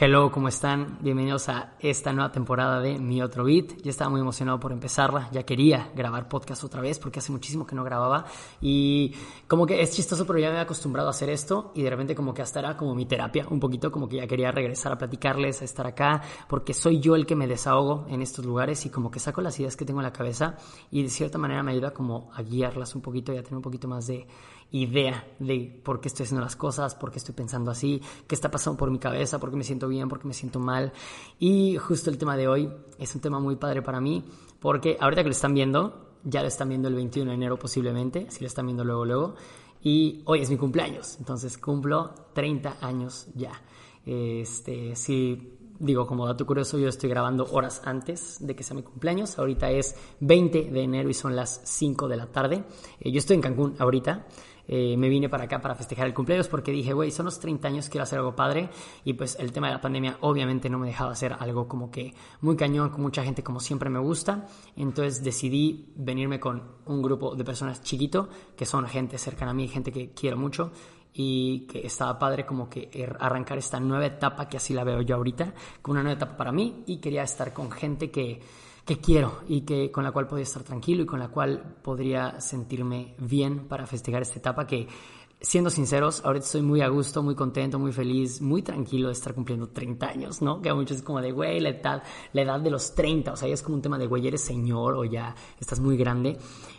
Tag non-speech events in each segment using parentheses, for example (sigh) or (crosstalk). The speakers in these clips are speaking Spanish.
Hello, ¿cómo están? Bienvenidos a esta nueva temporada de Mi Otro Beat. Ya estaba muy emocionado por empezarla, ya quería grabar podcast otra vez porque hace muchísimo que no grababa y como que es chistoso, pero ya me he acostumbrado a hacer esto y de repente como que hasta era como mi terapia, un poquito como que ya quería regresar a platicarles, a estar acá, porque soy yo el que me desahogo en estos lugares y como que saco las ideas que tengo en la cabeza y de cierta manera me ayuda como a guiarlas un poquito y a tener un poquito más de idea de por qué estoy haciendo las cosas, por qué estoy pensando así, qué está pasando por mi cabeza, por qué me siento bien, por qué me siento mal. Y justo el tema de hoy es un tema muy padre para mí, porque ahorita que lo están viendo, ya lo están viendo el 21 de enero posiblemente, si lo están viendo luego, luego. Y hoy es mi cumpleaños, entonces cumplo 30 años ya. Este, si digo, como dato curioso, yo estoy grabando horas antes de que sea mi cumpleaños. Ahorita es 20 de enero y son las 5 de la tarde. Eh, yo estoy en Cancún ahorita. Eh, me vine para acá para festejar el cumpleaños porque dije, güey, son los 30 años, quiero hacer algo padre. Y pues el tema de la pandemia obviamente no me dejaba hacer algo como que muy cañón, con mucha gente como siempre me gusta. Entonces decidí venirme con un grupo de personas chiquito, que son gente cercana a mí, gente que quiero mucho y que estaba padre como que er, arrancar esta nueva etapa que así la veo yo ahorita, como una nueva etapa para mí y quería estar con gente que que quiero y que con la cual podría estar tranquilo y con la cual podría sentirme bien para festejar esta etapa que siendo sinceros, ahorita estoy muy a gusto, muy contento, muy feliz, muy tranquilo de estar cumpliendo 30 años, ¿no? Que a muchos es como de, güey, la edad, la edad de los 30, o sea, ya es como un tema de, güey, eres señor o ya estás muy grande.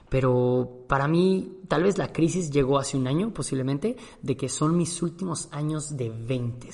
Pero para mí, tal vez la crisis llegó hace un año, posiblemente, de que son mis últimos años de 20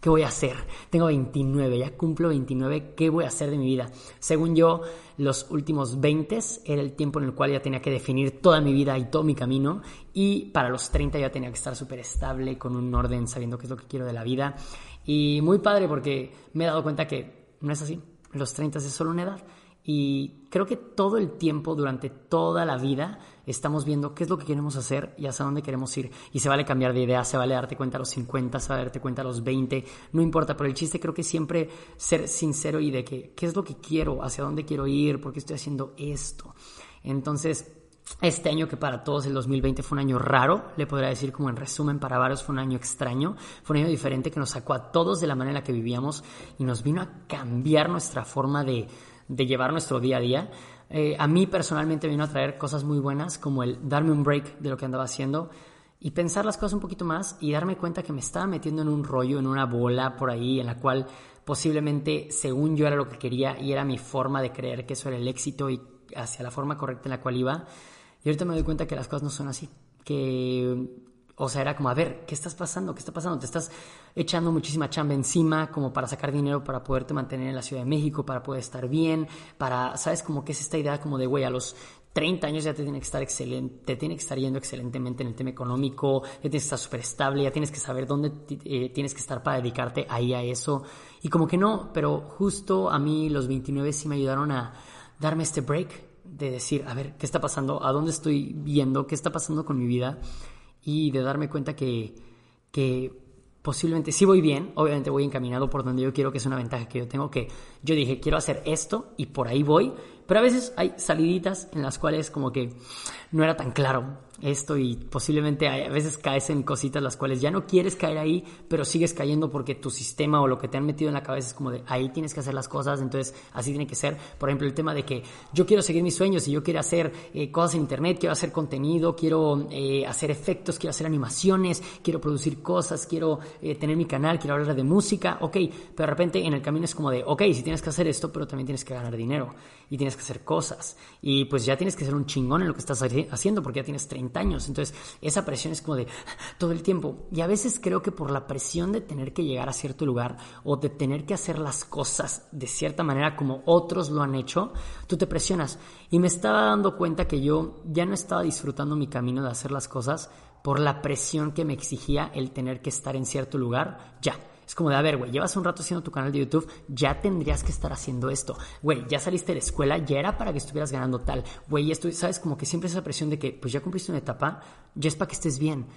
¿Qué voy a hacer? Tengo 29, ya cumplo 29, ¿qué voy a hacer de mi vida? Según yo, los últimos 20 era el tiempo en el cual ya tenía que definir toda mi vida y todo mi camino y para los 30 ya tenía que estar súper estable, con un orden, sabiendo qué es lo que quiero de la vida. Y muy padre porque me he dado cuenta que no es así, los 30 es solo una edad y creo que todo el tiempo, durante toda la vida, estamos viendo qué es lo que queremos hacer y hacia dónde queremos ir. Y se vale cambiar de idea, se vale darte cuenta a los 50, se vale darte cuenta a los 20, no importa, pero el chiste creo que siempre ser sincero y de que qué es lo que quiero, hacia dónde quiero ir, por qué estoy haciendo esto. Entonces, este año que para todos el 2020 fue un año raro, le podría decir como en resumen, para varios fue un año extraño, fue un año diferente que nos sacó a todos de la manera en la que vivíamos y nos vino a cambiar nuestra forma de de llevar nuestro día a día, eh, a mí personalmente vino a traer cosas muy buenas, como el darme un break de lo que andaba haciendo y pensar las cosas un poquito más y darme cuenta que me estaba metiendo en un rollo, en una bola por ahí, en la cual posiblemente según yo era lo que quería y era mi forma de creer que eso era el éxito y hacia la forma correcta en la cual iba. Y ahorita me doy cuenta que las cosas no son así, que o sea, era como, a ver, ¿qué estás pasando? ¿Qué está pasando? Te estás echando muchísima chamba encima como para sacar dinero para poderte mantener en la Ciudad de México, para poder estar bien, para, ¿sabes? Como que es esta idea como de, güey, a los 30 años ya te tiene que estar excelente, te tiene que estar yendo excelentemente en el tema económico, ya tienes que estar súper estable, ya tienes que saber dónde eh, tienes que estar para dedicarte ahí a eso. Y como que no, pero justo a mí los 29 sí me ayudaron a darme este break de decir, a ver, ¿qué está pasando? ¿A dónde estoy viendo? ¿Qué está pasando con mi vida? Y de darme cuenta que, que posiblemente sí voy bien, obviamente voy encaminado por donde yo quiero, que es una ventaja que yo tengo, que yo dije, quiero hacer esto y por ahí voy, pero a veces hay saliditas en las cuales como que no era tan claro esto y posiblemente a veces caes en cositas las cuales ya no quieres caer ahí, pero sigues cayendo porque tu sistema o lo que te han metido en la cabeza es como de ahí tienes que hacer las cosas, entonces así tiene que ser. Por ejemplo, el tema de que yo quiero seguir mis sueños y yo quiero hacer eh, cosas en internet, quiero hacer contenido, quiero eh, hacer efectos, quiero hacer animaciones, quiero producir cosas, quiero eh, tener mi canal, quiero hablar de música, ok, pero de repente en el camino es como de, ok, si tienes que hacer esto, pero también tienes que ganar dinero y tienes que hacer cosas y pues ya tienes que ser un chingón en lo que estás haciendo porque ya tienes 30 años. Entonces, esa presión es como de (laughs) todo el tiempo. Y a veces creo que por la presión de tener que llegar a cierto lugar o de tener que hacer las cosas de cierta manera como otros lo han hecho, tú te presionas. Y me estaba dando cuenta que yo ya no estaba disfrutando mi camino de hacer las cosas por la presión que me exigía el tener que estar en cierto lugar ya. Es como de, a ver, güey, llevas un rato haciendo tu canal de YouTube, ya tendrías que estar haciendo esto. Güey, ya saliste de la escuela, ya era para que estuvieras ganando tal. Güey, esto, sabes, como que siempre esa presión de que, pues ya cumpliste una etapa, ya es para que estés bien.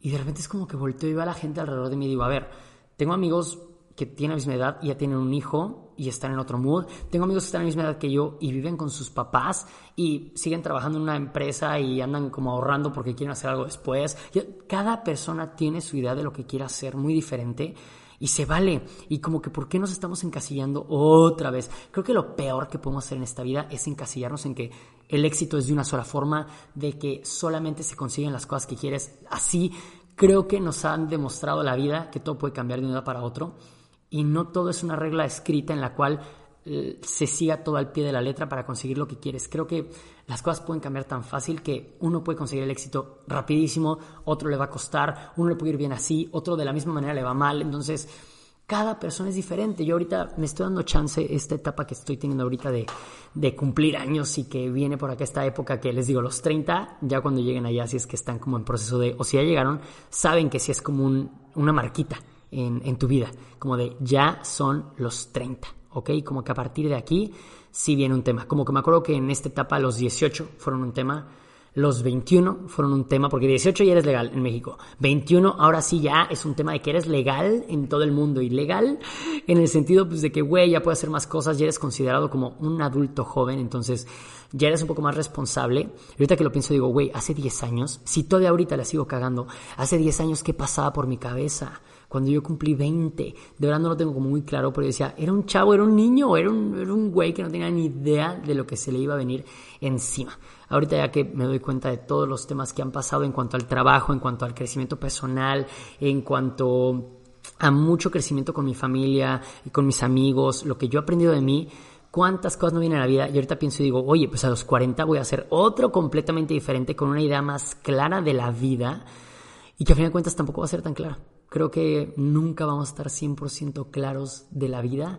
Y de repente es como que volteo y veo a la gente alrededor de mí y digo, a ver, tengo amigos que tienen la misma edad y ya tienen un hijo y están en otro mood. Tengo amigos que están en la misma edad que yo y viven con sus papás y siguen trabajando en una empresa y andan como ahorrando porque quieren hacer algo después. Cada persona tiene su idea de lo que quiere hacer muy diferente Y se vale. Y como que, ¿por qué nos estamos encasillando otra vez? Creo que lo peor que podemos hacer en esta vida es encasillarnos en que el éxito es de una sola forma, de que solamente se consiguen las cosas que quieres. Así creo que nos han demostrado la vida que todo puede cambiar de un día para otro. Y no todo es una regla escrita en la cual eh, se siga todo al pie de la letra para conseguir lo que quieres. Creo que las cosas pueden cambiar tan fácil que uno puede conseguir el éxito rapidísimo, otro le va a costar, uno le puede ir bien así, otro de la misma manera le va mal. Entonces, cada persona es diferente. Yo ahorita me estoy dando chance, esta etapa que estoy teniendo ahorita de, cumplir años y que viene por acá esta época que les digo, los 30, ya cuando lleguen allá, si es que están como en proceso de, o si ya llegaron, saben que si es como un, una marquita en, en tu vida, como de ya son los 30. ¿Ok? Como que a partir de aquí sí viene un tema. Como que me acuerdo que en esta etapa los 18 fueron un tema, los 21 fueron un tema, porque 18 ya eres legal en México. 21 ahora sí ya es un tema de que eres legal en todo el mundo y legal en el sentido pues, de que, güey, ya puedes hacer más cosas, ya eres considerado como un adulto joven, entonces ya eres un poco más responsable. Y ahorita que lo pienso digo, güey, hace 10 años, si todavía ahorita la sigo cagando, hace 10 años, ¿qué pasaba por mi cabeza? Cuando yo cumplí 20. De verdad no lo tengo como muy claro, pero yo decía, era un chavo, era un niño, era un, era un güey que no tenía ni idea de lo que se le iba a venir encima. Ahorita ya que me doy cuenta de todos los temas que han pasado en cuanto al trabajo, en cuanto al crecimiento personal, en cuanto a mucho crecimiento con mi familia y con mis amigos, lo que yo he aprendido de mí, cuántas cosas no vienen a la vida y ahorita pienso y digo, oye, pues a los 40 voy a hacer otro completamente diferente con una idea más clara de la vida y que a fin de cuentas tampoco va a ser tan clara. Creo que nunca vamos a estar 100% claros de la vida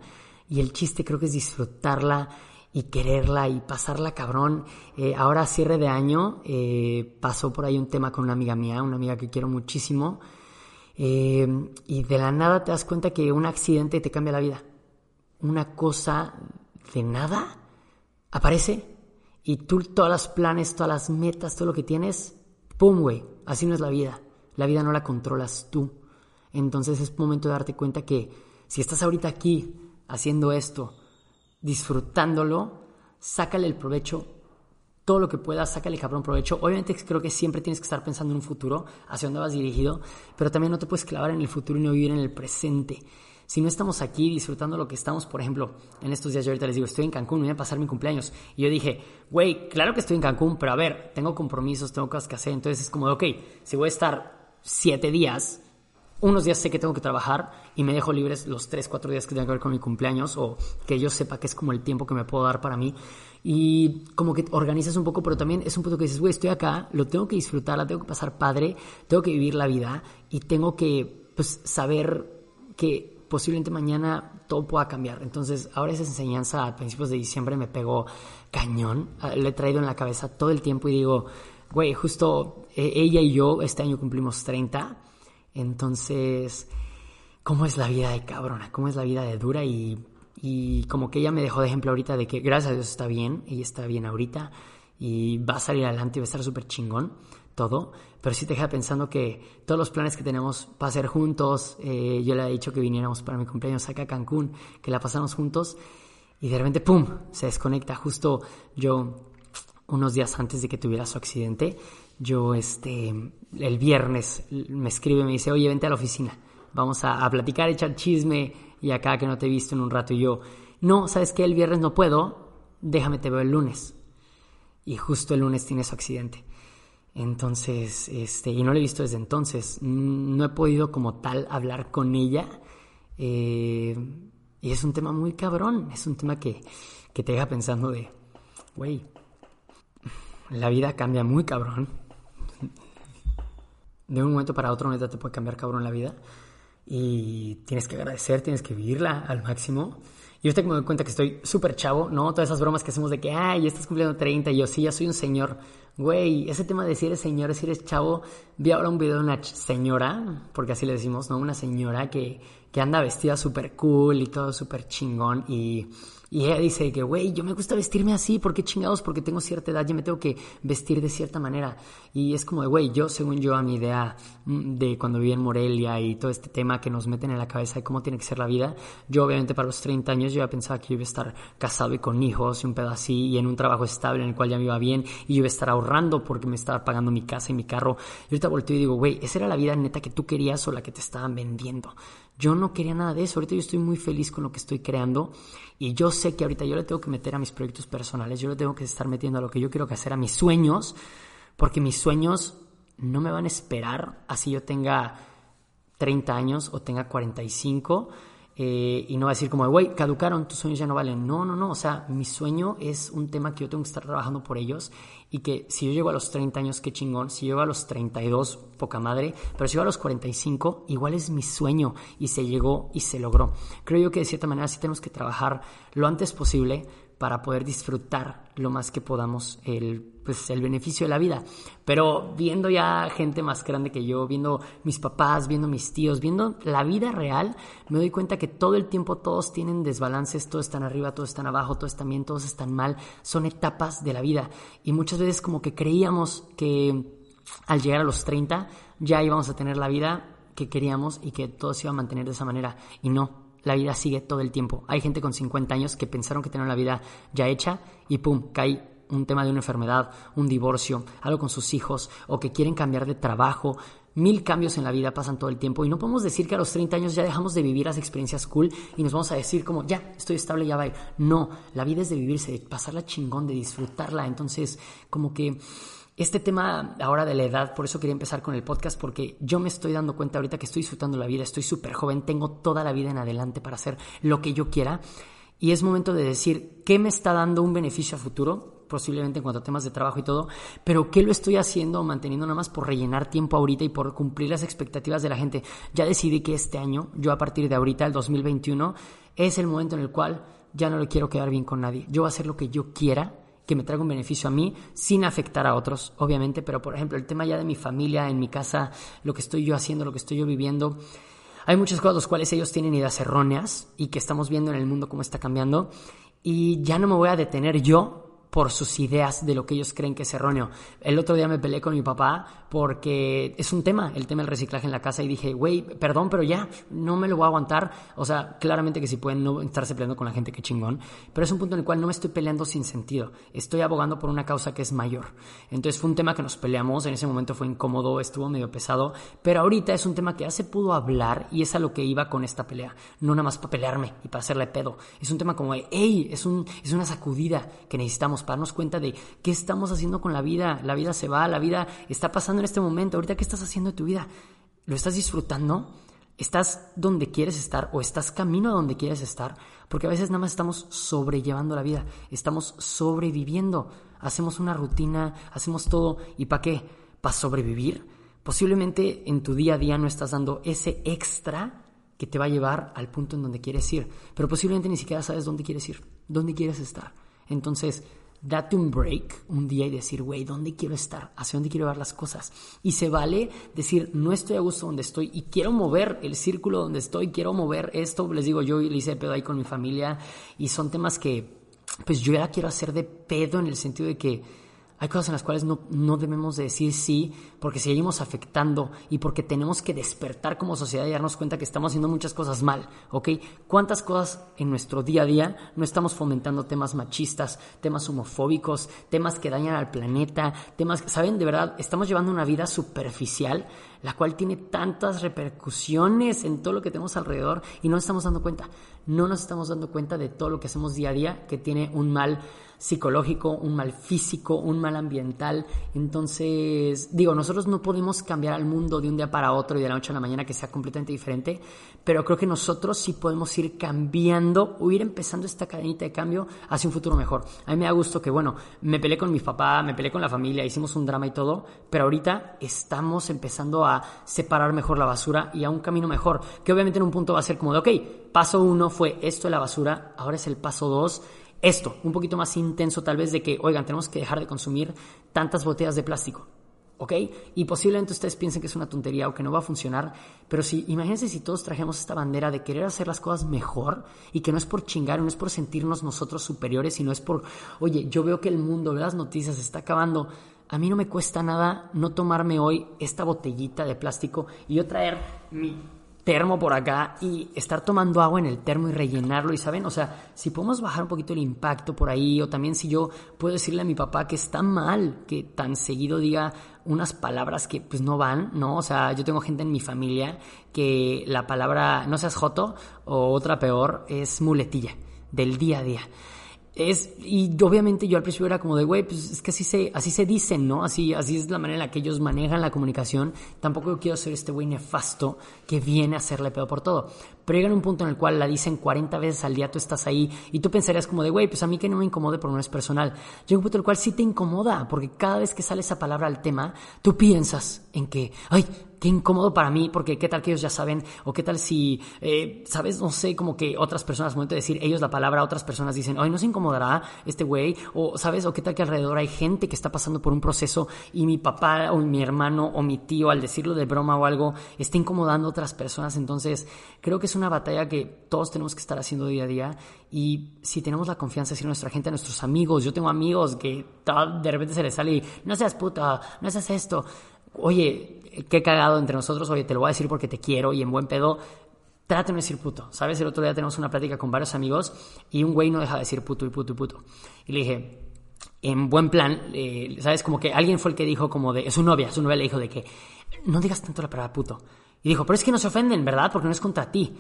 y el chiste creo que es disfrutarla y quererla y pasarla cabrón. Eh, ahora cierre de año eh, pasó por ahí un tema con una amiga mía, una amiga que quiero muchísimo eh, y de la nada te das cuenta que un accidente te cambia la vida. Una cosa de nada aparece y tú todas las planes, todas las metas, todo lo que tienes, ¡pum, güey! Así no es la vida. La vida no la controlas tú. Entonces es momento de darte cuenta que si estás ahorita aquí haciendo esto, disfrutándolo, sácale el provecho, todo lo que puedas, sácale cabrón provecho. Obviamente creo que siempre tienes que estar pensando en un futuro, hacia dónde vas dirigido, pero también no te puedes clavar en el futuro y no vivir en el presente. Si no estamos aquí disfrutando lo que estamos, por ejemplo, en estos días yo ahorita les digo, estoy en Cancún, me voy a pasar mi cumpleaños. Y yo dije, güey, claro que estoy en Cancún, pero a ver, tengo compromisos, tengo cosas que hacer. Entonces es como, ok, si voy a estar siete días, unos días sé que tengo que trabajar y me dejo libres los 3, 4 días que tengan que ver con mi cumpleaños o que yo sepa que es como el tiempo que me puedo dar para mí. Y como que organizas un poco, pero también es un punto que dices, güey, estoy acá, lo tengo que disfrutar, la tengo que pasar padre, tengo que vivir la vida y tengo que pues, saber que posiblemente mañana todo pueda cambiar. Entonces, ahora esa enseñanza a principios de diciembre me pegó cañón. Ah, lo he traído en la cabeza todo el tiempo y digo, güey, justo eh, ella y yo este año cumplimos 30 entonces, ¿cómo es la vida de cabrona? ¿Cómo es la vida de dura? Y, y como que ella me dejó de ejemplo ahorita de que gracias a Dios está bien, ella está bien ahorita y va a salir adelante y va a estar súper chingón todo, pero sí te deja pensando que todos los planes que tenemos para hacer juntos, eh, yo le he dicho que viniéramos para mi cumpleaños acá a Cancún, que la pasamos juntos y de repente, ¡pum!, se desconecta justo yo unos días antes de que tuviera su accidente yo este, el viernes me escribe me dice, oye, vente a la oficina, vamos a, platicar, echar chisme y acá que no te he visto en un rato y yo, no, ¿sabes qué? El viernes no puedo, déjame te veo el lunes. Y justo el lunes tiene su accidente. Entonces, este, y no lo he visto desde entonces, no he podido como tal hablar con ella. Eh, y es un tema muy cabrón, es un tema que, que te deja pensando de, güey, la vida cambia muy cabrón de un momento para otro neta te puede cambiar cabrón la vida y tienes que agradecer, tienes que vivirla al máximo. Y ahorita que me doy cuenta que estoy súper chavo, ¿no? Todas esas bromas que hacemos de que, ay, estás cumpliendo 30 y yo sí, ya soy un señor. Güey, ese tema de si eres señor, si eres chavo, vi ahora un video de una señora, porque así le decimos, ¿no? Una señora que, que anda vestida súper cool y todo súper chingón y, Y ella dice que, güey, yo me gusta vestirme así, ¿por qué chingados? Porque tengo cierta edad, y me tengo que vestir de cierta manera. Y es como de, güey, yo, según yo, a mi idea mm, de cuando viví en Morelia y todo este tema que nos meten en la cabeza de cómo tiene que ser la vida, yo obviamente para los 30 años yo ya pensaba que yo iba a estar casado y con hijos y un pedo así, y en un trabajo estable en el cual ya me iba bien, y yo iba a estar ahorrando porque me estaba pagando mi casa y mi carro. Y ahorita volteo y digo, güey, esa era la vida neta que tú querías o la que te estaban vendiendo. Yo no quería nada de eso. Ahorita yo estoy muy feliz con lo que estoy creando y yo sé que ahorita yo le tengo que meter a mis proyectos personales, yo le tengo que estar metiendo a lo que yo quiero hacer, a mis sueños, porque mis sueños no me van a esperar así yo tenga 30 años o tenga 45 eh, y no va a decir como, güey, caducaron, tus sueños ya no valen. No, no, no, o sea, mi sueño es un tema que yo tengo que estar trabajando por ellos y que si yo llego a los 30 años, qué chingón, si llego a los 32, poca madre, pero si llego a los 45, igual es mi sueño y se llegó y se logró. Creo yo que de cierta manera sí tenemos que trabajar lo antes posible para poder disfrutar lo más que podamos el, pues, el beneficio de la vida. Pero viendo ya gente más grande que yo, viendo mis papás, viendo mis tíos, viendo la vida real, me doy cuenta que todo el tiempo todos tienen desbalances, todos están arriba, todos están abajo, todos están bien, todos están mal. Son etapas de la vida. Y muchas veces como que creíamos que al llegar a los 30 ya íbamos a tener la vida que queríamos y que todo se iba a mantener de esa manera. Y no, la vida sigue todo el tiempo. Hay gente con 50 años que pensaron que tenían la vida ya hecha y pum, cae un tema de una enfermedad, un divorcio, algo con sus hijos o que quieren cambiar de trabajo. Mil cambios en la vida pasan todo el tiempo y no podemos decir que a los 30 años ya dejamos de vivir las experiencias cool y nos vamos a decir como ya estoy estable, ya va. No, la vida es de vivirse, de pasarla chingón, de disfrutarla. Entonces, como que este tema ahora de la edad, por eso quería empezar con el podcast, porque yo me estoy dando cuenta ahorita que estoy disfrutando la vida, estoy súper joven, tengo toda la vida en adelante para hacer lo que yo quiera. Y es momento de decir qué me está dando un beneficio a futuro, posiblemente en cuanto a temas de trabajo y todo, pero qué lo estoy haciendo o manteniendo nada más por rellenar tiempo ahorita y por cumplir las expectativas de la gente. Ya decidí que este año, yo a partir de ahorita, el 2021, es el momento en el cual ya no le quiero quedar bien con nadie. Yo voy a hacer lo que yo quiera que me traiga un beneficio a mí sin afectar a otros, obviamente, pero por ejemplo, el tema ya de mi familia, en mi casa, lo que estoy yo haciendo, lo que estoy yo viviendo, hay muchas cosas las cuales ellos tienen ideas erróneas y que estamos viendo en el mundo cómo está cambiando y ya no me voy a detener yo por sus ideas de lo que ellos creen que es erróneo. El otro día me peleé con mi papá porque es un tema, el tema del reciclaje en la casa y dije, güey, perdón, pero ya, no me lo voy a aguantar. O sea, claramente que si pueden no estarse peleando con la gente, qué chingón, pero es un punto en el cual no me estoy peleando sin sentido. Estoy abogando por una causa que es mayor. Entonces fue un tema que nos peleamos, en ese momento fue incómodo, estuvo medio pesado, pero ahorita es un tema que ya se pudo hablar y es a lo que iba con esta pelea. No nada más para pelearme y para hacerle pedo. Es un tema como, hey, es, un, es una sacudida que necesitamos para darnos cuenta de qué estamos haciendo con la vida. La vida se va, la vida está pasando en este momento. Ahorita, ¿qué estás haciendo de tu vida? ¿Lo estás disfrutando? ¿Estás donde quieres estar o estás camino a donde quieres estar? Porque a veces nada más estamos sobrellevando la vida, estamos sobreviviendo. Hacemos una rutina, hacemos todo. ¿Y para qué? ¿Para sobrevivir? Posiblemente en tu día a día no estás dando ese extra que te va a llevar al punto en donde quieres ir, pero posiblemente ni siquiera sabes dónde quieres ir, dónde quieres estar. Entonces, date un break un día y decir, güey, ¿dónde quiero estar? ¿Hacia dónde quiero ver las cosas? Y se vale decir, no estoy a gusto donde estoy y quiero mover el círculo donde estoy, quiero mover esto. Les digo, yo le hice pedo ahí con mi familia y son temas que, pues yo ya quiero hacer de pedo en el sentido de que hay cosas en las cuales no, no, debemos de decir sí porque seguimos afectando y porque tenemos que despertar como sociedad y darnos cuenta que estamos haciendo muchas cosas mal, ¿ok? ¿Cuántas cosas en nuestro día a día no estamos fomentando temas machistas, temas homofóbicos, temas que dañan al planeta, temas que, ¿saben? De verdad, estamos llevando una vida superficial, la cual tiene tantas repercusiones en todo lo que tenemos alrededor y no nos estamos dando cuenta. No nos estamos dando cuenta de todo lo que hacemos día a día que tiene un mal psicológico, un mal físico, un mal ambiental. Entonces, digo, nosotros no podemos cambiar al mundo de un día para otro y de la noche a la mañana que sea completamente diferente, pero creo que nosotros sí podemos ir cambiando o ir empezando esta cadenita de cambio hacia un futuro mejor. A mí me da gusto que, bueno, me peleé con mi papá, me peleé con la familia, hicimos un drama y todo, pero ahorita estamos empezando a separar mejor la basura y a un camino mejor, que obviamente en un punto va a ser como de, ok, paso uno fue esto de la basura, ahora es el paso dos esto, un poquito más intenso tal vez de que, oigan, tenemos que dejar de consumir tantas botellas de plástico. ¿ok? Y posiblemente ustedes piensen que es una tontería o que no va a funcionar, pero si, imagínense si todos trajemos esta bandera de querer hacer las cosas mejor y que no es por chingar, no es por sentirnos nosotros superiores, sino es por, oye, yo veo que el mundo, las noticias, está acabando. A mí no me cuesta nada no tomarme hoy esta botellita de plástico y yo traer mi termo por acá y estar tomando agua en el termo y rellenarlo y saben, o sea, si podemos bajar un poquito el impacto por ahí o también si yo puedo decirle a mi papá que está mal que tan seguido diga unas palabras que pues no van, ¿no? O sea, yo tengo gente en mi familia que la palabra no seas joto o otra peor es muletilla del día a día. Es, y obviamente yo al principio era como de, güey, pues es que así se, así se dicen, ¿no? Así, así es la manera en la que ellos manejan la comunicación. Tampoco quiero ser este güey nefasto que viene a hacerle pedo por todo. Pero llega un punto en el cual la dicen 40 veces al día, tú estás ahí y tú pensarías como de, güey, pues a mí que no me incomode porque no es personal. Llega un punto en el cual sí te incomoda, porque cada vez que sale esa palabra al tema, tú piensas en que, ay, qué incómodo para mí, porque qué tal que ellos ya saben, o qué tal si, eh, sabes, no sé, como que otras personas, al momento de decir ellos la palabra, otras personas dicen, ay, no se incomodará este güey, o sabes, o qué tal que alrededor hay gente que está pasando por un proceso y mi papá o mi hermano o mi tío al decirlo de broma o algo está incomodando a otras personas, entonces creo que es una batalla que todos tenemos que estar haciendo día a día. Y si tenemos la confianza de decir a nuestra gente, a nuestros amigos, yo tengo amigos que de repente se les sale y no seas puta, no seas esto, oye, qué cagado entre nosotros, oye, te lo voy a decir porque te quiero y en buen pedo, trate de no decir puto. ¿Sabes? El otro día tenemos una plática con varios amigos y un güey no deja de decir puto y puto y puto. Y le dije, en buen plan, eh, ¿sabes? Como que alguien fue el que dijo como de, su novia, su novia le dijo de que no digas tanto la palabra puto. Y dijo, pero es que no se ofenden, ¿verdad? Porque no es contra ti.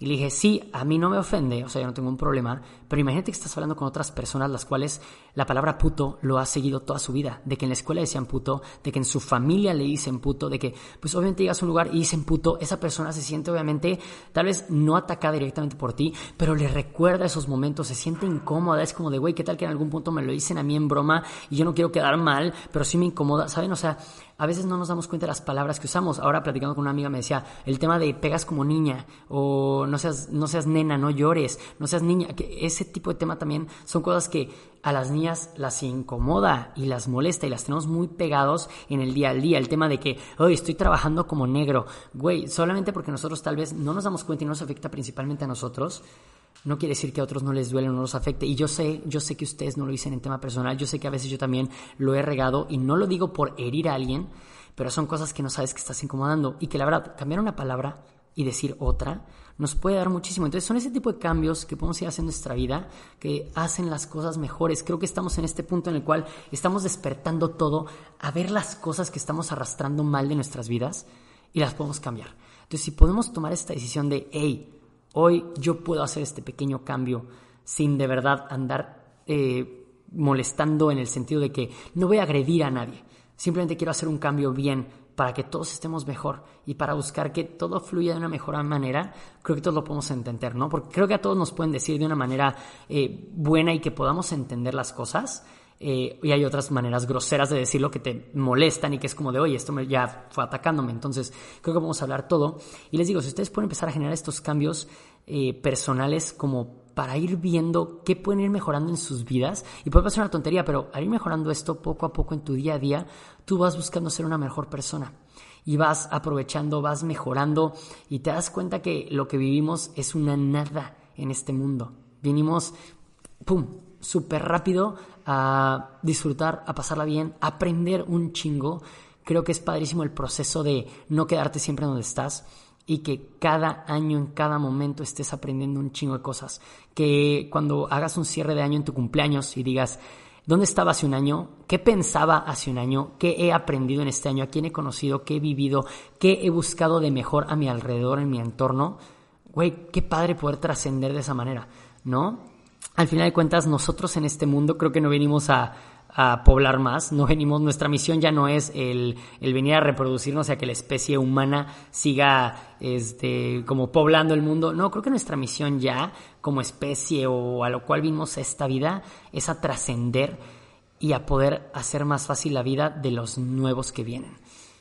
Y le dije, sí, a mí no me ofende, o sea, yo no tengo un problema, pero imagínate que estás hablando con otras personas las cuales la palabra puto lo ha seguido toda su vida, de que en la escuela decían puto, de que en su familia le dicen puto, de que pues obviamente llegas a un lugar y dicen puto, esa persona se siente obviamente tal vez no atacada directamente por ti, pero le recuerda esos momentos, se siente incómoda, es como de, güey, ¿qué tal que en algún punto me lo dicen a mí en broma y yo no quiero quedar mal, pero sí me incomoda, ¿saben? O sea, a veces no nos damos cuenta de las palabras que usamos. Ahora platicando con una amiga me decía el tema de pegas como niña o no seas, no seas nena, no llores, no seas niña. Que ese tipo de tema también son cosas que a las niñas las incomoda y las molesta y las tenemos muy pegados en el día al día. El tema de que, hoy estoy trabajando como negro. Güey, solamente porque nosotros tal vez no nos damos cuenta y no nos afecta principalmente a nosotros no quiere decir que a otros no les duele o no los afecte. Y yo sé, yo sé que ustedes no lo dicen en tema personal, yo sé que a veces yo también lo he regado y no lo digo por herir a alguien, pero son cosas que no sabes que estás incomodando y que la verdad, cambiar una palabra y decir otra nos puede dar muchísimo. Entonces son ese tipo de cambios que podemos ir haciendo en nuestra vida que hacen las cosas mejores. Creo que estamos en este punto en el cual estamos despertando todo a ver las cosas que estamos arrastrando mal de nuestras vidas y las podemos cambiar. Entonces si podemos tomar esta decisión de, hey, Hoy yo puedo hacer este pequeño cambio sin de verdad andar eh, molestando en el sentido de que no voy a agredir a nadie. Simplemente quiero hacer un cambio bien para que todos estemos mejor y para buscar que todo fluya de una mejor manera, creo que todos lo podemos entender, ¿no? Porque creo que a todos nos pueden decir de una manera eh, buena y que podamos entender las cosas, eh, y hay otras maneras groseras de decirlo que te molestan y que es como de, oye, esto ya fue atacándome. Entonces, creo que vamos a hablar todo. Y les digo, si ustedes pueden empezar a generar estos cambios eh, personales como para ir viendo qué pueden ir mejorando en sus vidas, y puede parecer una tontería, pero al ir mejorando esto poco a poco en tu día a día, tú vas buscando ser una mejor persona y vas aprovechando, vas mejorando y te das cuenta que lo que vivimos es una nada en este mundo. Vinimos, ¡pum!, súper rápido a disfrutar, a pasarla bien, aprender un chingo. Creo que es padrísimo el proceso de no quedarte siempre donde estás y que cada año, en cada momento estés aprendiendo un chingo de cosas. Que cuando hagas un cierre de año en tu cumpleaños y digas, ¿dónde estaba hace un año? ¿Qué pensaba hace un año? ¿Qué he aprendido en este año? ¿A quién he conocido? ¿Qué he vivido? ¿Qué he buscado de mejor a mi alrededor, en mi entorno? Güey, qué padre poder trascender de esa manera, ¿no? Al final de cuentas nosotros en este mundo creo que no venimos a, poblar más, no venimos, nuestra misión ya no es el, venir a reproducirnos, o sea, que la especie humana siga este, como poblando el mundo. No, creo que nuestra misión ya como especie o a lo cual vimos esta vida es a trascender y a poder hacer más fácil la vida de los nuevos que vienen.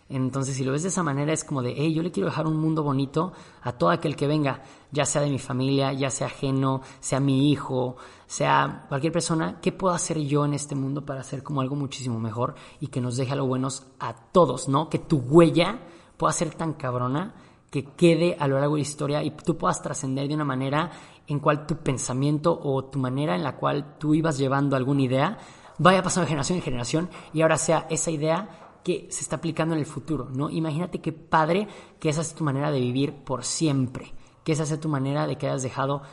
Entonces, si lo ves de esa manera, es como de, hey, yo le quiero dejar un mundo bonito a todo aquel que venga, ya sea de mi familia, ya sea ajeno, sea mi hijo, sea cualquier persona, ¿qué puedo hacer yo en este mundo para hacer como algo muchísimo mejor y que nos deje algo buenos a todos, ¿no? Que tu huella pueda ser tan cabrona que quede a lo largo de la historia y tú puedas trascender de una manera en cual tu pensamiento o tu manera en la cual tú ibas llevando alguna idea vaya pasando de generación en generación y ahora sea esa idea que se está aplicando en el futuro, ¿no? Imagínate qué padre que esa es tu manera de vivir por siempre, que esa sea tu manera de que hayas dejado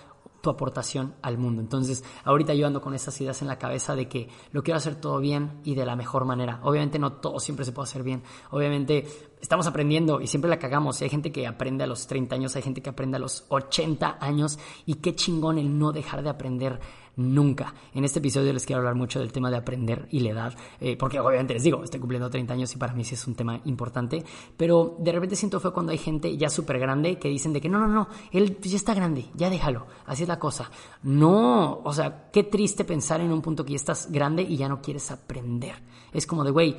tu aportación al mundo. Entonces, ahorita yo ando con esas ideas en la cabeza de que lo quiero hacer todo bien y de la mejor manera. Obviamente no todo siempre se puede hacer bien. Obviamente estamos aprendiendo y siempre la cagamos. Hay gente que aprende a los 30 años, hay gente que aprende a los 80 años y qué chingón el no dejar de aprender nunca. En este episodio les quiero hablar mucho del tema de aprender y la edad, eh, porque obviamente les digo, estoy cumpliendo 30 años y para mí sí es un tema importante, pero de repente siento fue cuando hay gente ya súper grande que dicen de que no, no, no, él ya está grande, ya déjalo, así es la cosa. No, o sea, qué triste pensar en un punto que ya estás grande y ya no quieres aprender. Es como de, güey,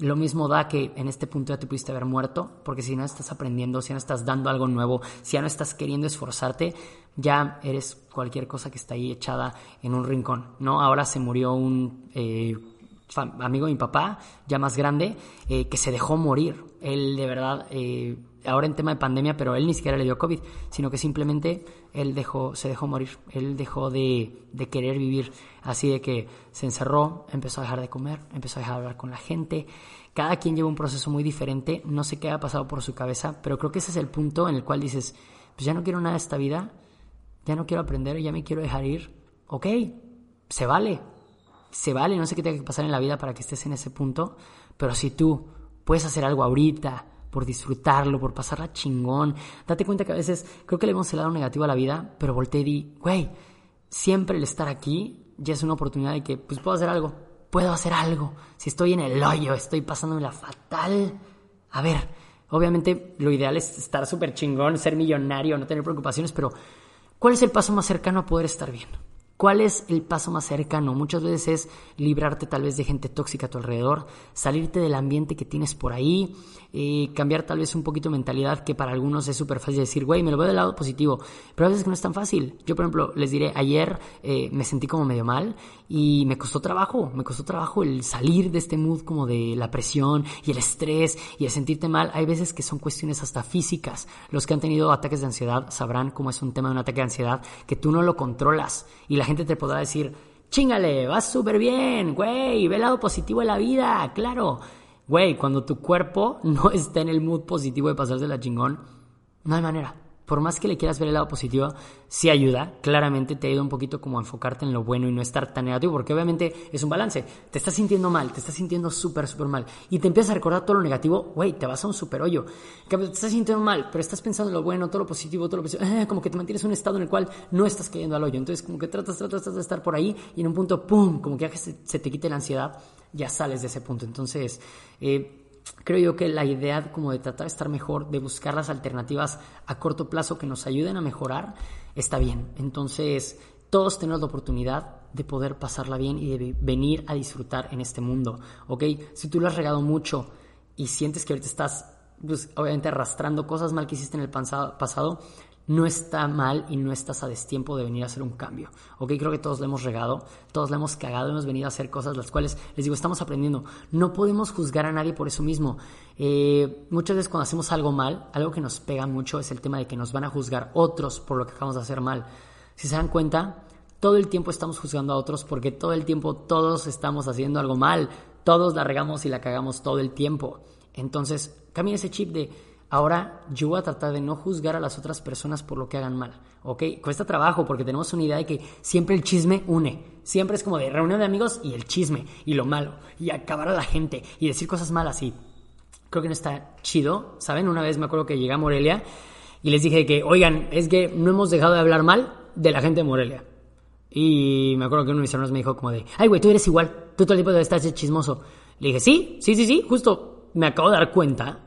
lo mismo da que en este punto ya te pudiste haber muerto, porque si no estás aprendiendo, si no estás dando algo nuevo, si ya no estás queriendo esforzarte, ya eres cualquier cosa que está ahí echada en un rincón, ¿no? Ahora se murió un eh, amigo de mi papá, ya más grande, eh, que se dejó morir. Él de verdad, eh, ahora en tema de pandemia, pero él ni siquiera le dio COVID, sino que simplemente él dejó, se dejó morir, él dejó de, de querer vivir, así de que se encerró, empezó a dejar de comer, empezó a dejar de hablar con la gente. Cada quien lleva un proceso muy diferente, no sé qué ha pasado por su cabeza, pero creo que ese es el punto en el cual dices, pues ya no quiero nada de esta vida, ya no quiero aprender, ya me quiero dejar ir. Ok, se vale, se vale, no sé qué tiene que pasar en la vida para que estés en ese punto, pero si tú puedes hacer algo ahorita, por disfrutarlo, por pasarla chingón, date cuenta que a veces creo que le hemos el lado negativo a la vida, pero volteé y di, güey, siempre el estar aquí ya es una oportunidad de que, pues puedo hacer algo, puedo hacer algo. Si estoy en el hoyo, estoy pasándome la fatal. A ver, obviamente lo ideal es estar súper chingón, ser millonario, no tener preocupaciones, pero ¿Cuál es el paso más cercano a poder estar bien? ¿Cuál es el paso más cercano? Muchas veces es librarte tal vez de gente tóxica a tu alrededor, salirte del ambiente que tienes por ahí, eh, cambiar tal vez un poquito mentalidad que para algunos es súper fácil decir, güey, me lo veo del lado positivo, pero a veces no es tan fácil. Yo, por ejemplo, les diré, ayer eh, me sentí como medio mal y me costó trabajo, me costó trabajo el salir de este mood como de la presión y el estrés y el sentirte mal. Hay veces que son cuestiones hasta físicas. Los que han tenido ataques de ansiedad sabrán cómo es un tema de un ataque de ansiedad que tú no lo controlas y la gente te podrá decir, chingale, vas súper bien, güey, ve el lado positivo de la vida, claro. Güey, cuando tu cuerpo (laughs) no está en el mood positivo de pasarse la chingón, no hay manera por más que le quieras ver el lado positivo, sí ayuda. Claramente te ayuda un poquito como a enfocarte en lo bueno y no estar tan negativo, porque obviamente es un balance. Te estás sintiendo mal, te estás sintiendo súper, súper mal. Y te empiezas a recordar todo lo negativo, güey, te vas a un súper hoyo. Te estás sintiendo mal, pero estás pensando en lo bueno, todo lo positivo, todo lo positivo. Eh, como que te mantienes en un estado en el cual no estás cayendo al hoyo. Entonces, como que tratas, tratas, tratas de estar por ahí y en un punto, ¡pum! Como que ya se te quite la ansiedad, ya sales de ese punto. Entonces, eh, creo yo que la idea como de tratar de estar mejor, de buscar las alternativas a corto plazo que nos ayuden a mejorar, está bien. Entonces, todos tenemos la oportunidad de poder pasarla bien y de venir a disfrutar en este mundo, ¿ok? Si tú lo has regado mucho y sientes que ahorita estás, pues, obviamente arrastrando cosas mal que hiciste en el pasado, no está mal y no estás a destiempo de venir a hacer un cambio. Ok, creo que todos le hemos regado, todos le hemos cagado, hemos venido a hacer cosas las cuales, les digo, estamos aprendiendo. No podemos juzgar a nadie por eso mismo. Eh, muchas veces cuando hacemos algo mal, algo que nos pega mucho es el tema de que nos van a juzgar otros por lo que acabamos de hacer mal. Si se dan cuenta, todo el tiempo estamos juzgando a otros porque todo el tiempo todos estamos haciendo algo mal. Todos la regamos y la cagamos todo el tiempo. Entonces, cambia ese chip de Ahora yo voy a tratar de no juzgar a las otras personas por lo que hagan mal, ¿ok? Cuesta trabajo porque tenemos una idea de que siempre el chisme une. Siempre es como de reunión de amigos y el chisme y lo malo y acabar a la gente y decir cosas malas y creo que no está chido, ¿saben? Una vez me acuerdo que llegué a Morelia y les dije que, oigan, es que no hemos dejado de hablar mal de la gente de Morelia. Y me acuerdo que uno de mis hermanos me dijo como de, ay, güey, tú eres igual, tú todo el tiempo estar chismoso. Le dije, sí, sí, sí, sí, justo me acabo de dar cuenta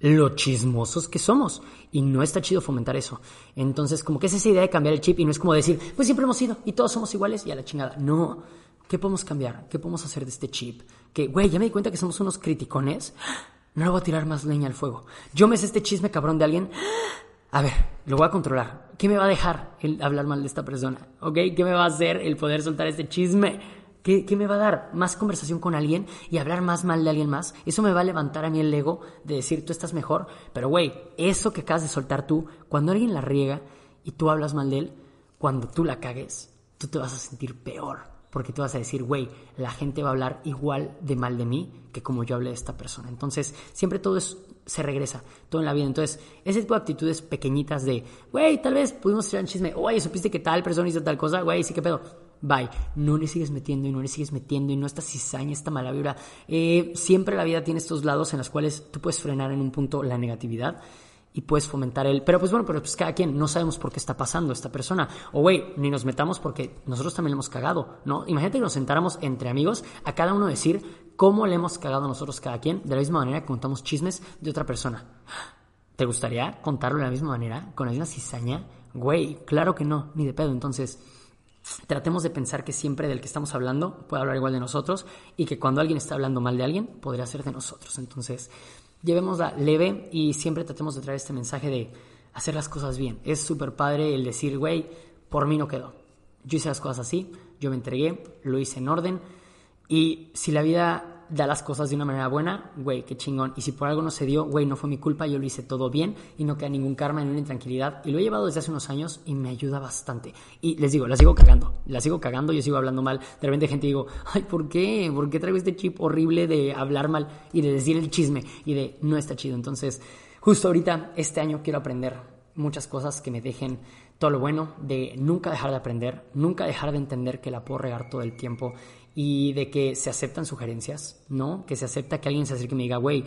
lo chismosos que somos. Y no está chido fomentar eso. Entonces, como que es esa idea de cambiar el chip y no es como decir, pues siempre hemos sido y todos somos iguales y a la chingada. No. ¿Qué podemos cambiar? ¿Qué podemos hacer de este chip? Que, güey, ya me di cuenta que somos unos criticones. no le voy a tirar más leña al fuego. Yo me sé este chisme cabrón de alguien. A ver, lo voy a controlar. ¿Qué me va a dejar el hablar mal de esta persona? ¿Ok? ¿Qué me va a hacer el poder soltar este chisme? ¿Qué, ¿Qué, me va a dar? ¿Más conversación con alguien y hablar más mal de alguien más? Eso me va a levantar a mí el ego de decir tú estás mejor. Pero güey, eso que acabas de soltar tú, cuando alguien la riega y tú hablas mal de él, cuando tú la cagues, tú te vas a sentir peor porque tú vas a decir, güey, la gente va a hablar igual de mal de mí que como yo hablé de esta persona. Entonces, siempre todo es, se regresa, todo en la vida. Entonces, ese tipo de actitudes pequeñitas de, güey, tal vez pudimos tirar un chisme, oye, supiste que tal persona hizo tal cosa, güey, sí que pedo. Bye. No le sigues metiendo y no le sigues metiendo y no esta cizaña, esta mala vibra. Eh, siempre la vida tiene estos lados en los cuales tú puedes frenar en un punto la negatividad y puedes fomentar el, pero pues bueno, pero pues cada quien, no sabemos por qué está pasando esta persona, o güey, ni nos metamos porque nosotros también le hemos cagado, ¿no? Imagínate que nos sentáramos entre amigos a cada uno decir cómo le hemos cagado nosotros cada quien, de la misma manera que contamos chismes de otra persona. ¿Te gustaría contarlo de la misma manera, con la misma cizaña? Güey, claro que no, ni de pedo, entonces... Tratemos de pensar que siempre del que estamos hablando puede hablar igual de nosotros y que cuando alguien está hablando mal de alguien podría ser de nosotros. Entonces, llevémosla leve y siempre tratemos de traer este mensaje de hacer las cosas bien. Es súper padre el decir, güey, por mí no quedó. Yo hice las cosas así, yo me entregué, lo hice en orden y si la vida da las cosas de una manera buena, güey, qué chingón. Y si por algo no se dio, güey, no fue mi culpa, yo lo hice todo bien y no queda ningún karma, ni una intranquilidad. Y lo he llevado desde hace unos años y me ayuda bastante. Y les digo, la sigo cagando, la sigo cagando, yo sigo hablando mal. De repente gente digo, ay, ¿por qué? ¿Por qué traigo este chip horrible de hablar mal y de decir el chisme y de no está chido? Entonces, justo ahorita, este año quiero aprender muchas cosas que me dejen todo lo bueno, de nunca dejar de aprender, nunca dejar de entender que la puedo regar todo el tiempo y de que se aceptan sugerencias, ¿no? Que se acepta que alguien se acerque y me diga, güey,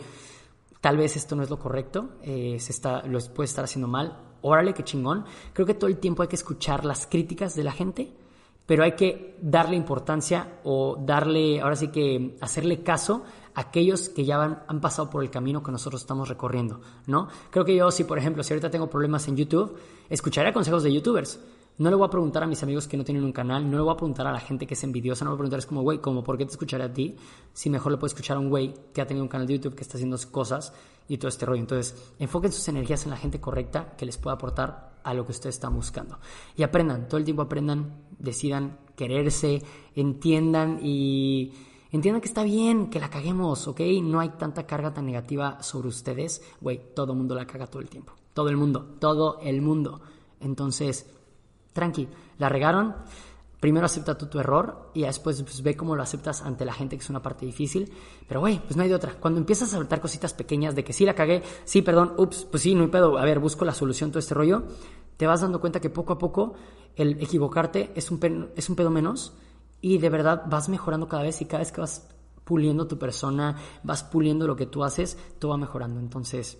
tal vez esto no es lo correcto, eh, se está, lo puede estar haciendo mal, órale, qué chingón. Creo que todo el tiempo hay que escuchar las críticas de la gente, pero hay que darle importancia o darle, ahora sí que hacerle caso a aquellos que ya han, han pasado por el camino que nosotros estamos recorriendo, ¿no? Creo que yo, si por ejemplo, si ahorita tengo problemas en YouTube, escucharé consejos de YouTubers no le voy a preguntar a mis amigos que no tienen un canal, no le voy a preguntar a la gente que es envidiosa, no le voy a preguntar, es como, güey, como, ¿por qué te escucharé a ti? Si mejor le puedo escuchar a un güey que ha tenido un canal de YouTube, que está haciendo cosas y todo este rollo. Entonces, enfoquen sus energías en la gente correcta que les pueda aportar a lo que ustedes están buscando. Y aprendan, todo el tiempo aprendan, decidan quererse, entiendan y entiendan que está bien, que la caguemos, ¿ok? No hay tanta carga tan negativa sobre ustedes. Güey, todo el mundo la caga todo el tiempo. Todo el mundo, todo el mundo. Entonces, tranqui, la regaron, primero acepta tu error y después pues, ve cómo lo aceptas ante la gente, que es una parte difícil. Pero, güey, pues no hay de otra. Cuando empiezas a soltar cositas pequeñas de que sí la cagué, sí, perdón, ups, pues sí, no hay pedo, a ver, busco la solución, todo este rollo, te vas dando cuenta que poco a poco el equivocarte es un, es un pedo menos y de verdad vas mejorando cada vez y cada vez que vas puliendo tu persona, vas puliendo lo que tú haces, todo va mejorando. Entonces,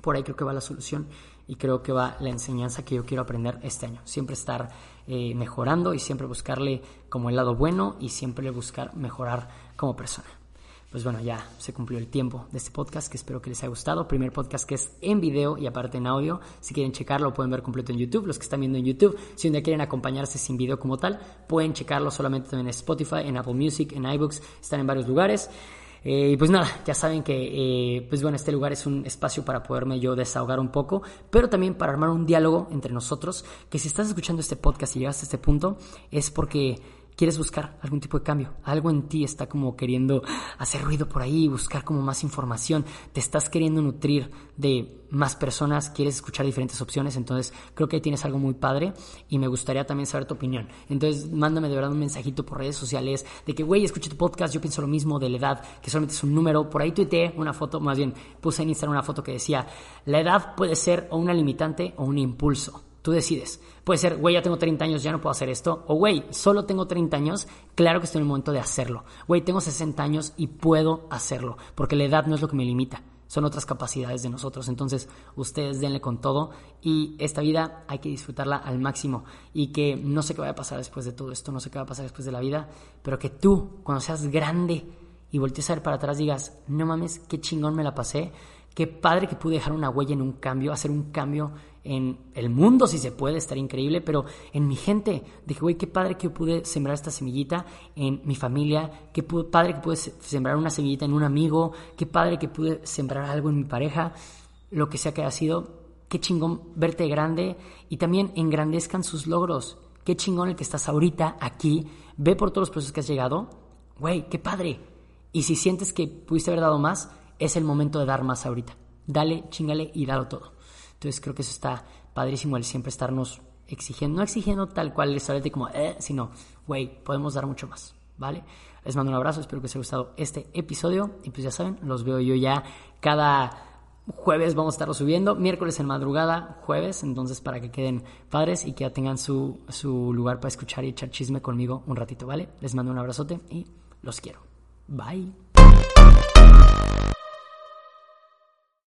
por ahí creo que va la solución y creo que va la enseñanza que yo quiero aprender este año. Siempre estar eh, mejorando y siempre buscarle como el lado bueno y siempre buscar mejorar como persona. Pues bueno, ya se cumplió el tiempo de este podcast que espero que les haya gustado. Primer podcast que es en video y aparte en audio. Si quieren checarlo, pueden ver completo en YouTube. Los que están viendo en YouTube, si un día quieren acompañarse sin video como tal, pueden checarlo solamente en Spotify, en Apple Music, en iBooks. Están en varios lugares. Eh, y pues nada, ya saben que, eh, pues bueno, este lugar es un espacio para poderme yo desahogar un poco, pero también para armar un diálogo entre nosotros, que si estás escuchando este podcast y llegaste a este punto, es porque quieres buscar algún tipo de cambio, algo en ti está como queriendo hacer ruido por ahí, buscar como más información, te estás queriendo nutrir de más personas, quieres escuchar diferentes opciones, entonces creo que ahí tienes algo muy padre y me gustaría también saber tu opinión. Entonces mándame de verdad un mensajito por redes sociales de que, güey, escuché tu podcast, yo pienso lo mismo de la edad, que solamente es un número, por ahí tuiteé una foto, más bien puse en Instagram una foto que decía, la edad puede ser o una limitante o un impulso. Tú decides. Puede ser, güey, ya tengo 30 años, ya no puedo hacer esto. O, güey, solo tengo 30 años, claro que estoy en el momento de hacerlo. Güey, tengo 60 años y puedo hacerlo. Porque la edad no es lo que me limita. Son otras capacidades de nosotros. Entonces, ustedes denle con todo. Y esta vida hay que disfrutarla al máximo. Y que no sé qué va a pasar después de todo esto, no sé qué va a pasar después de la vida. Pero que tú, cuando seas grande y voltees a ver para atrás, digas, no mames, qué chingón me la pasé. Qué padre que pude dejar una huella en un cambio, hacer un cambio en el mundo si se puede, estar increíble, pero en mi gente, dije, güey, qué padre que pude sembrar esta semillita en mi familia, qué padre que pude sembrar una semillita en un amigo, qué padre que pude sembrar algo en mi pareja, lo que sea que haya sido, qué chingón verte grande y también engrandezcan sus logros, qué chingón el que estás ahorita aquí, ve por todos los procesos que has llegado, güey, qué padre. Y si sientes que pudiste haber dado más, es el momento de dar más ahorita. Dale, chingale y dalo todo. Entonces creo que eso está padrísimo el siempre estarnos exigiendo, no exigiendo tal cual el como, eh, sino, güey, podemos dar mucho más, ¿vale? Les mando un abrazo, espero que os haya gustado este episodio y pues ya saben, los veo yo ya cada jueves vamos a estarlo subiendo, miércoles en madrugada, jueves, entonces para que queden padres y que ya tengan su, su lugar para escuchar y echar chisme conmigo un ratito, ¿vale? Les mando un abrazote y los quiero. Bye.